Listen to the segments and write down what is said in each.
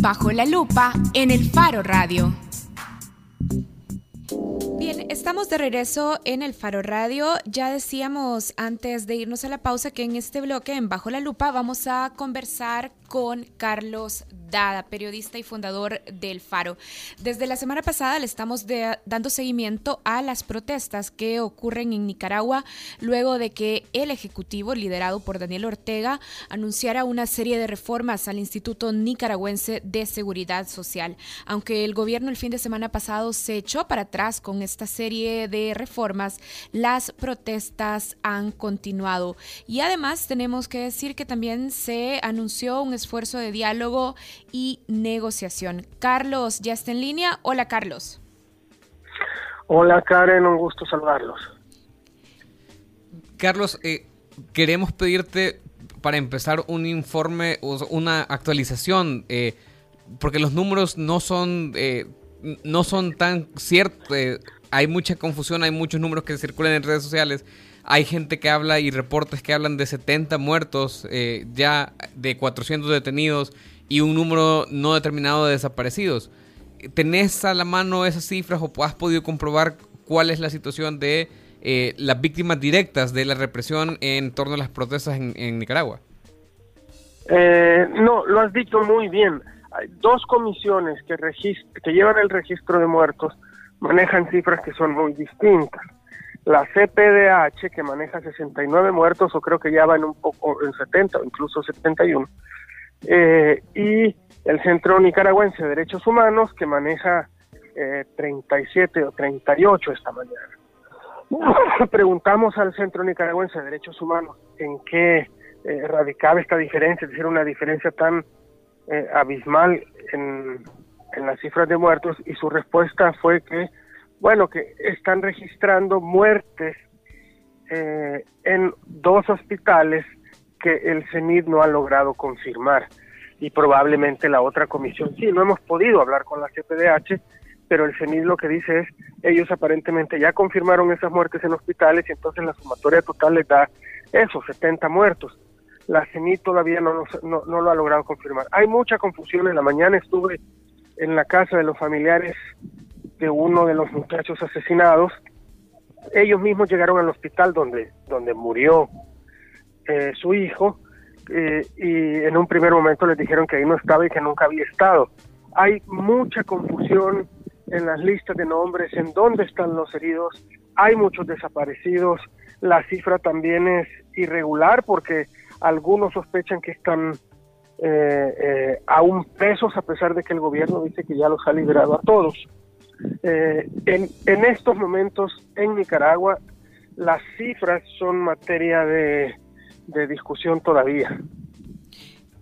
Bajo la lupa en el Faro Radio. Bien, estamos de regreso en el Faro Radio. Ya decíamos antes de irnos a la pausa que en este bloque, en Bajo la Lupa, vamos a conversar con Carlos Dada, periodista y fundador del Faro. Desde la semana pasada le estamos dando seguimiento a las protestas que ocurren en Nicaragua luego de que el Ejecutivo, liderado por Daniel Ortega, anunciara una serie de reformas al Instituto Nicaragüense de Seguridad Social. Aunque el gobierno el fin de semana pasado se echó para atrás con esta serie de reformas, las protestas han continuado. Y además tenemos que decir que también se anunció un esfuerzo de diálogo y negociación. Carlos, ¿ya está en línea? Hola, Carlos. Hola, Karen, un gusto saludarlos. Carlos, eh, queremos pedirte para empezar un informe o una actualización, eh, porque los números no son, eh, no son tan ciertos. hay mucha confusión, hay muchos números que circulan en redes sociales. Hay gente que habla y reportes que hablan de 70 muertos, ya de 400 detenidos y un número no determinado de desaparecidos. ¿Tenés a la mano esas cifras o has podido comprobar cuál es la situación de eh, las víctimas directas de la represión en torno a las protestas en, Nicaragua? Eh, no, lo has dicho muy bien. Hay dos comisiones que, que llevan el registro de muertos manejan cifras que son muy distintas. La CPDH, que maneja 69 muertos, o creo que ya va en un poco en 70 o incluso 71, eh, y el Centro Nicaragüense de Derechos Humanos que maneja eh, 37 o 38 esta mañana. Preguntamos al Centro Nicaragüense de Derechos Humanos en qué eh, radicaba esta diferencia, es decir, una diferencia tan eh, abismal en las cifras de muertos y su respuesta fue que, bueno, que están registrando muertes en dos hospitales que el CENID no ha logrado confirmar y probablemente la otra comisión sí. No hemos podido hablar con la CPDH, pero el CENID lo que dice es, ellos aparentemente ya confirmaron esas muertes en hospitales y entonces la sumatoria total les da eso, 70 muertos. La CENID todavía no, no, no lo ha logrado confirmar. Hay mucha confusión. En la mañana estuve en la casa de los familiares de uno de los muchachos asesinados. Ellos mismos llegaron al hospital donde, donde murió eh, su hijo eh, y en un primer momento les dijeron que ahí no estaba y que nunca había estado. Hay mucha confusión en las listas de nombres, en dónde están los heridos, hay muchos desaparecidos, la cifra también es irregular porque algunos sospechan que están eh, aún presos a pesar de que el gobierno dice que ya los ha liberado a todos. En, en estos momentos en Nicaragua las cifras son materia de de discusión todavía.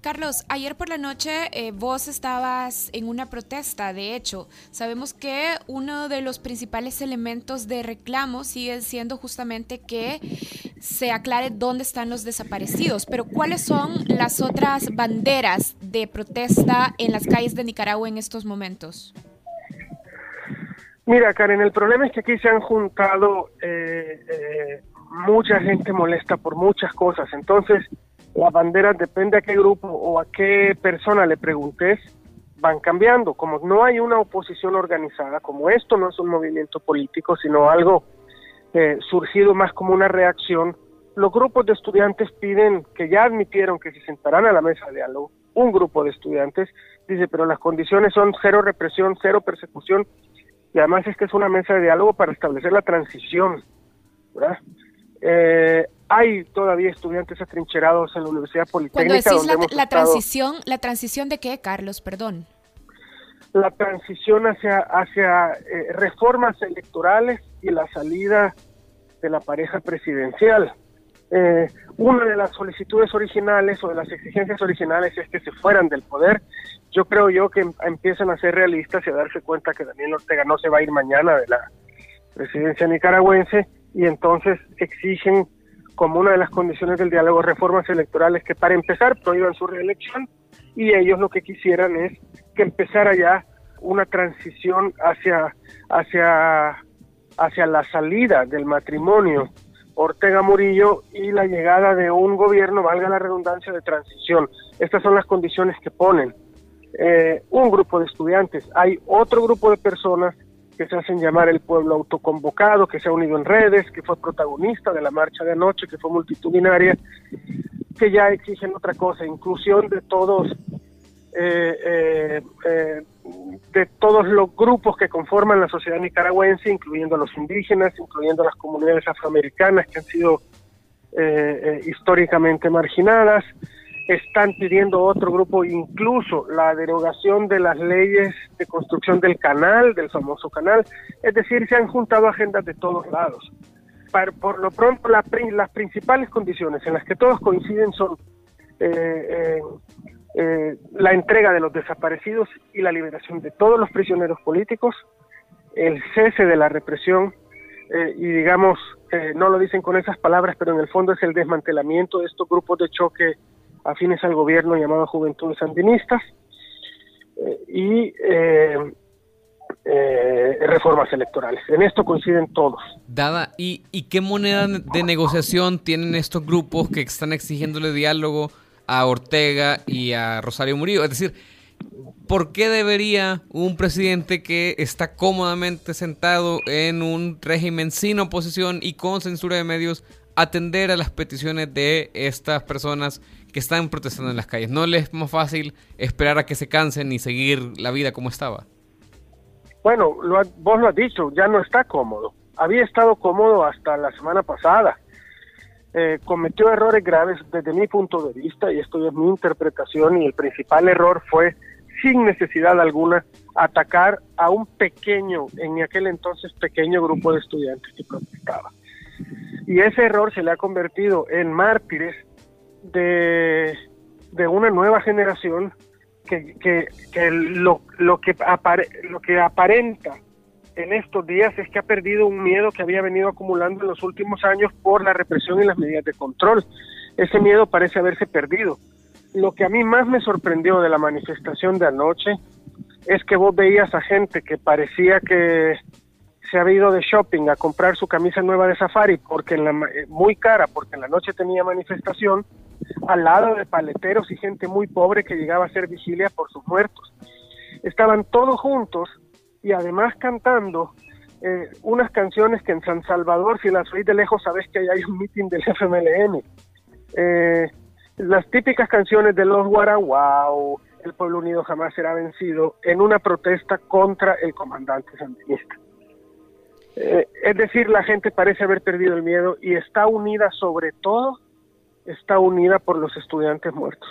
Carlos, ayer por la noche eh, vos estabas en una protesta, de hecho, sabemos que uno de los principales elementos de reclamo sigue siendo justamente que se aclare dónde están los desaparecidos, pero ¿cuáles son las otras banderas de protesta en las calles de Nicaragua en estos momentos? Mira, Karen, el problema es que aquí se han juntado eh, eh, mucha gente molesta por muchas cosas. Entonces, las banderas, depende a qué grupo o a qué persona le preguntes, van cambiando. Como no hay una oposición organizada, como esto no es un movimiento político, sino algo eh, surgido más como una reacción, los grupos de estudiantes piden que ya admitieron que se sentarán a la mesa de diálogo. Un grupo de estudiantes dice, pero las condiciones son cero represión, cero persecución, y además es que es una mesa de diálogo para establecer la transición. ¿verdad? Eh, hay todavía estudiantes atrincherados en la Universidad Politécnica. Cuando decís la, transición, ¿la transición de qué, Carlos? Perdón. La transición hacia, hacia eh, reformas electorales y la salida de la pareja presidencial. Eh, una de las solicitudes originales o de las exigencias originales es que se fueran del poder. Yo creo yo que empiezan a ser realistas y a darse cuenta que Daniel Ortega no se va a ir mañana de la presidencia nicaragüense y entonces exigen como una de las condiciones del diálogo reformas electorales que para empezar prohíban su reelección y ellos lo que quisieran es que empezara ya una transición hacia hacia hacia la salida del matrimonio Ortega Murillo y la llegada de un gobierno, valga la redundancia, de transición. Estas son las condiciones que ponen. eh, un grupo de estudiantes, hay otro grupo de personas que se hacen llamar el pueblo autoconvocado, que se ha unido en redes, que fue protagonista de la marcha de anoche, que fue multitudinaria, que ya exigen otra cosa, inclusión de todos, eh, eh, eh, de todos los grupos que conforman la sociedad nicaragüense, incluyendo a los indígenas, incluyendo las comunidades afroamericanas que han sido históricamente marginadas, están pidiendo otro grupo incluso la derogación de las leyes de construcción del canal, del famoso canal, es decir, se han juntado agendas de todos lados. por lo pronto, las principales condiciones en las que todos coinciden son eh, eh, eh, la entrega de los desaparecidos y la liberación de todos los prisioneros políticos, el cese de la represión y digamos, no lo dicen con esas palabras, pero en el fondo es el desmantelamiento de estos grupos de choque afines al gobierno llamado Juventudes Sandinistas eh, y eh, eh, reformas electorales. En esto coinciden todos. Dada, ¿y, ¿y qué moneda de negociación tienen estos grupos que están exigiéndole diálogo a Ortega y a Rosario Murillo? Es decir, ¿por qué debería un presidente que está cómodamente sentado en un régimen sin oposición y con censura de medios atender a las peticiones de estas personas que están protestando en las calles. ¿No les es más fácil esperar a que se cansen y seguir la vida como estaba? Bueno, vos lo has dicho, ya no está cómodo. Había estado cómodo hasta la semana pasada. Eh, cometió errores graves desde mi punto de vista y esto es mi interpretación y el principal error fue sin necesidad alguna atacar a un pequeño, en aquel entonces pequeño grupo de estudiantes que protestaba. Y ese error se le ha convertido en mártires de, una nueva generación que, que, lo, lo, que lo que aparenta en estos días es que ha perdido un miedo que había venido acumulando en los últimos años por la represión y las medidas de control. Ese miedo parece haberse perdido. Lo que a mí más me sorprendió de la manifestación de anoche es que vos veías a gente que parecía que se ha ido de shopping a comprar su camisa nueva de safari porque en eh, muy cara porque en la noche tenía manifestación al lado de paleteros y gente muy pobre que llegaba a hacer vigilia por sus muertos. Estaban todos juntos y además cantando eh, unas canciones que en San Salvador, si las oís de lejos, sabes que ahí hay un mitin del FMLN. Eh, las típicas canciones de los Guaraguao, el pueblo unido jamás será vencido, en una protesta contra el comandante sandinista. Eh, es decir, la gente parece haber perdido el miedo y está unida sobre todo está unida por los estudiantes muertos.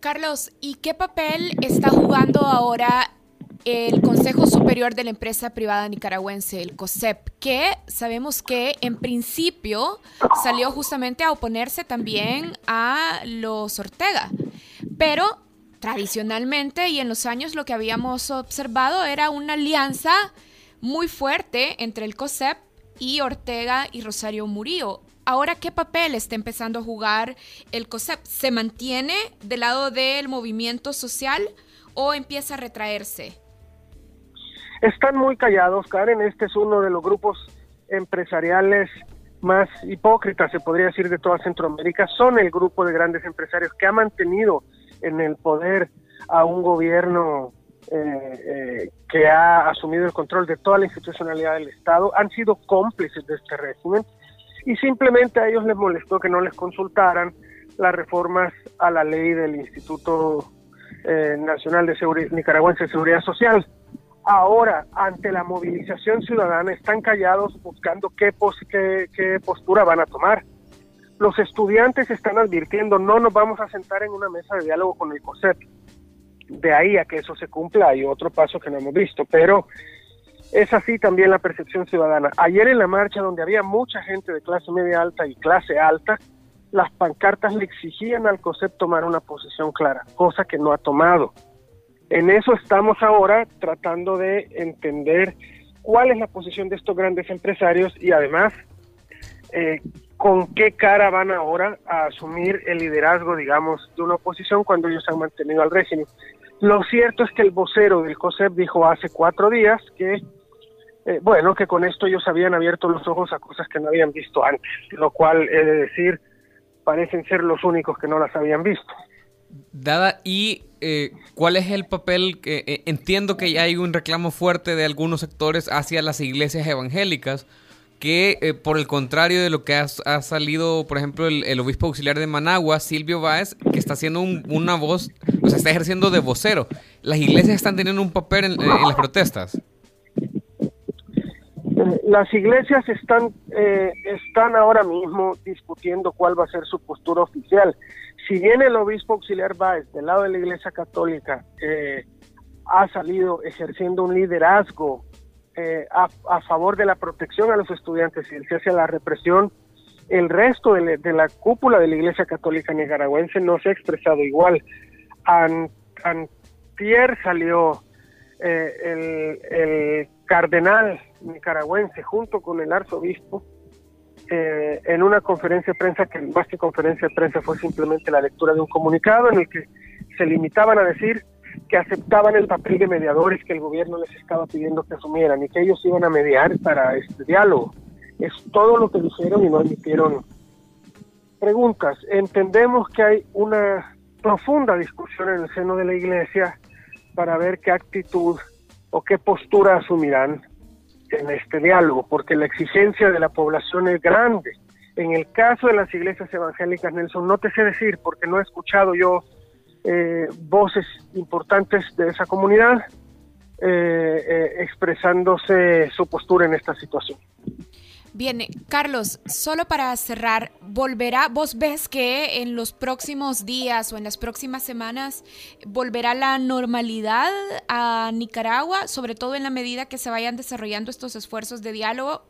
Carlos, ¿y qué papel está jugando ahora el Consejo Superior de la Empresa Privada Nicaragüense, el COSEP, que sabemos que en principio salió justamente a oponerse también a los Ortega, pero tradicionalmente y en los años lo que habíamos observado era una alianza muy fuerte entre el COSEP y Ortega y Rosario Murillo. Ahora, ¿qué papel está empezando a jugar el COSEP? ¿Se mantiene del lado del movimiento social o empieza a retraerse? Están muy callados, Karen. Este es uno de los grupos empresariales más hipócritas, se podría decir, de toda Centroamérica. Son el grupo de grandes empresarios que ha mantenido en el poder a un gobierno eh, eh, que ha asumido el control de toda la institucionalidad del Estado. Han sido cómplices de este régimen y simplemente a ellos les molestó que no les consultaran las reformas a la ley del Instituto eh, Nacional de Seguridad, Nicaragüense de Seguridad Social. Ahora, ante la movilización ciudadana, están callados buscando qué, qué postura van a tomar. Los estudiantes están advirtiendo, no nos vamos a sentar en una mesa de diálogo con el COSEP. De ahí a que eso se cumpla hay otro paso que no hemos visto, pero es así también la percepción ciudadana. Ayer en la marcha donde había mucha gente de clase media alta y clase alta, las pancartas le exigían al COSEP tomar una posición clara, cosa que no ha tomado. En eso estamos ahora tratando de entender cuál es la posición de estos grandes empresarios y además eh, con qué cara van ahora a asumir el liderazgo, digamos, de una oposición cuando ellos han mantenido al régimen. Lo cierto es que el vocero del COSEP dijo hace cuatro días que eh, bueno, que con esto ellos habían abierto los ojos a cosas que no habían visto antes, lo cual he de decir, parecen ser los únicos que no las habían visto. Dada, y eh, ¿cuál es el papel? que eh, entiendo que ya hay un reclamo fuerte de algunos sectores hacia las iglesias evangélicas, que eh, por el contrario de lo que ha, salido, por ejemplo, el, obispo auxiliar de Managua, Silvio Báez, que está haciendo una voz, o sea, está ejerciendo de vocero. ¿Las iglesias están teniendo un papel en, las protestas? Las iglesias están, están ahora mismo discutiendo cuál va a ser su postura oficial si bien el obispo auxiliar Báez, del lado de la Iglesia Católica, eh, ha salido ejerciendo un liderazgo eh, a, favor de la protección a los estudiantes y el cese a la represión, el resto de, la cúpula de la Iglesia Católica nicaragüense no se ha expresado igual. antier salió eh, el cardenal nicaragüense junto con el arzobispo eh, en una conferencia de prensa que más que conferencia de prensa fue simplemente la lectura de un comunicado en el que se limitaban a decir que aceptaban el papel de mediadores que el gobierno les estaba pidiendo que asumieran y que ellos iban a mediar para este diálogo. Es todo lo que dijeron y no emitieron preguntas. Entendemos que hay una profunda discusión en el seno de la iglesia para ver qué actitud o qué postura asumirán en este diálogo, porque la exigencia de la población es grande. En el caso de las iglesias evangélicas, Nelson, no te sé decir, porque no he escuchado yo eh, voces importantes de esa comunidad eh, eh, expresándose su postura en esta situación. Bien, Carlos, solo para cerrar, ¿volverá, vos ves que en los próximos días o en las próximas semanas volverá la normalidad a Nicaragua, sobre todo en la medida que se vayan desarrollando estos esfuerzos de diálogo?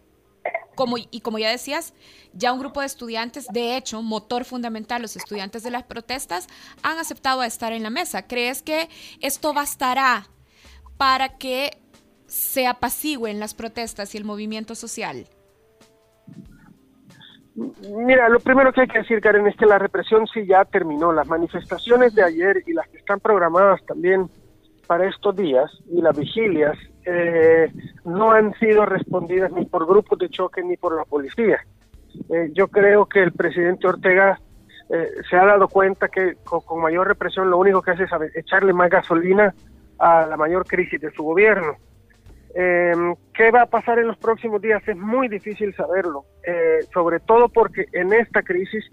Como, y como ya decías, ya un grupo de estudiantes, de hecho, motor fundamental, los estudiantes de las protestas, han aceptado estar en la mesa. ¿Crees que esto bastará para que se apacigüen las protestas y el movimiento social? Mira, lo primero que hay que decir, Karen, es que la represión sí ya terminó. Las manifestaciones de ayer y las que están programadas también para estos días y las vigilias eh, no han sido respondidas ni por grupos de choque ni por la policía. Eh, yo creo que el presidente Ortega eh, se ha dado cuenta que con, mayor represión lo único que hace es echarle más gasolina a la mayor crisis de su gobierno. Eh, ¿Qué va a pasar en los próximos días? Es muy difícil saberlo, eh, sobre todo porque en esta crisis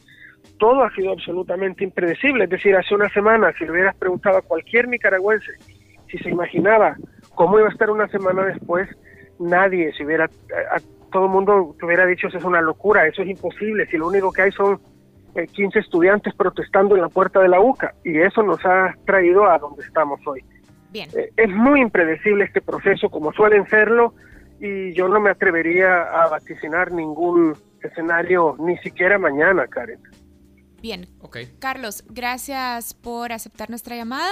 todo ha sido absolutamente impredecible. Es decir, hace una semana, si le hubieras preguntado a cualquier nicaragüense si se imaginaba cómo iba a estar una semana después, nadie se hubiera, todo el mundo te hubiera dicho eso es una locura, eso es imposible, si lo único que hay son 15 eh, estudiantes protestando en la puerta de la UCA y eso nos ha traído a donde estamos hoy. Eh, es muy impredecible este proceso, como suelen serlo, y yo no me atrevería a vaticinar ningún escenario, ni siquiera mañana, Karen. Bien. Okay. Carlos, gracias por aceptar nuestra llamada.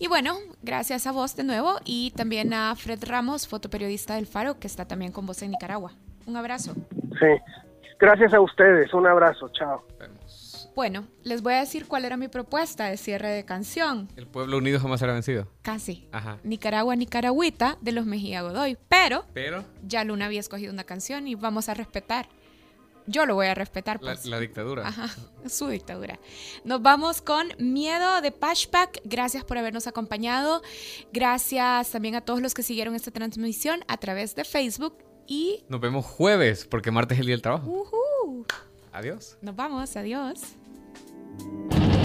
Y bueno, gracias a vos de nuevo y también a Fred Ramos, fotoperiodista del Faro, que está también con vos en Nicaragua. Un abrazo. Sí, gracias a ustedes. Un abrazo. Chao. Bueno, les voy a decir cuál era mi propuesta de cierre de canción. El pueblo unido jamás será vencido. Casi. Ajá. Nicaragua, Nicaragüita de los Mejía Godoy. Pero, Pero, ya Luna había escogido una canción y vamos a respetar. Yo lo voy a respetar. Pues. La, dictadura. Ajá, su dictadura. Nos vamos con Miedo de Pashpak. Gracias por habernos acompañado. Gracias también a todos los que siguieron esta transmisión a través de Facebook. Y nos vemos jueves, porque martes es el día del trabajo. Adiós. Nos vamos, adiós. you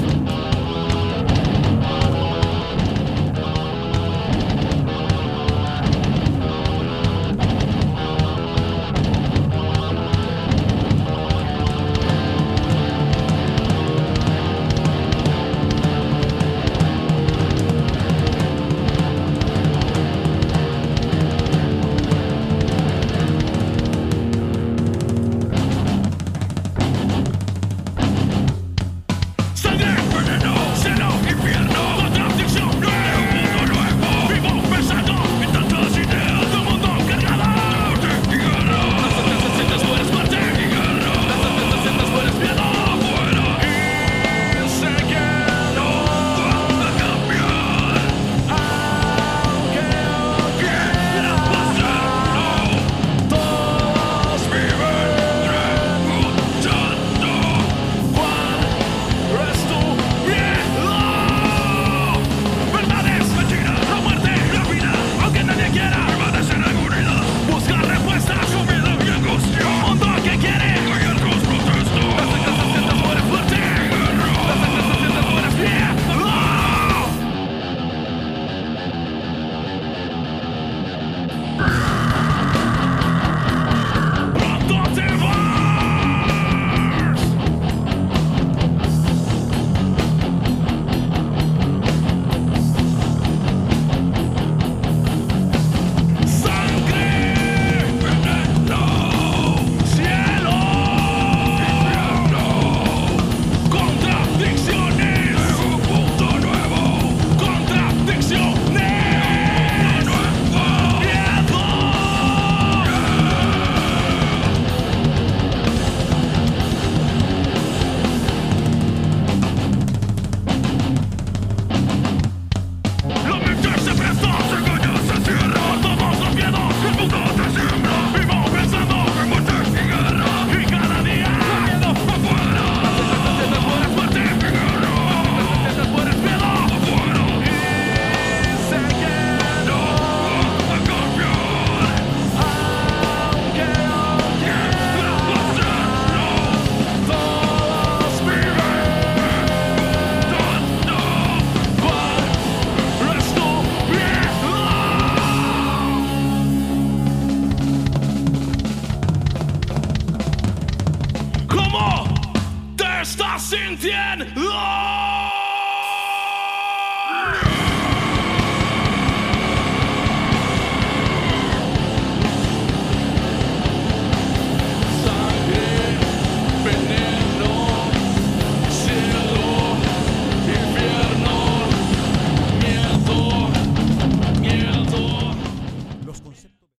dead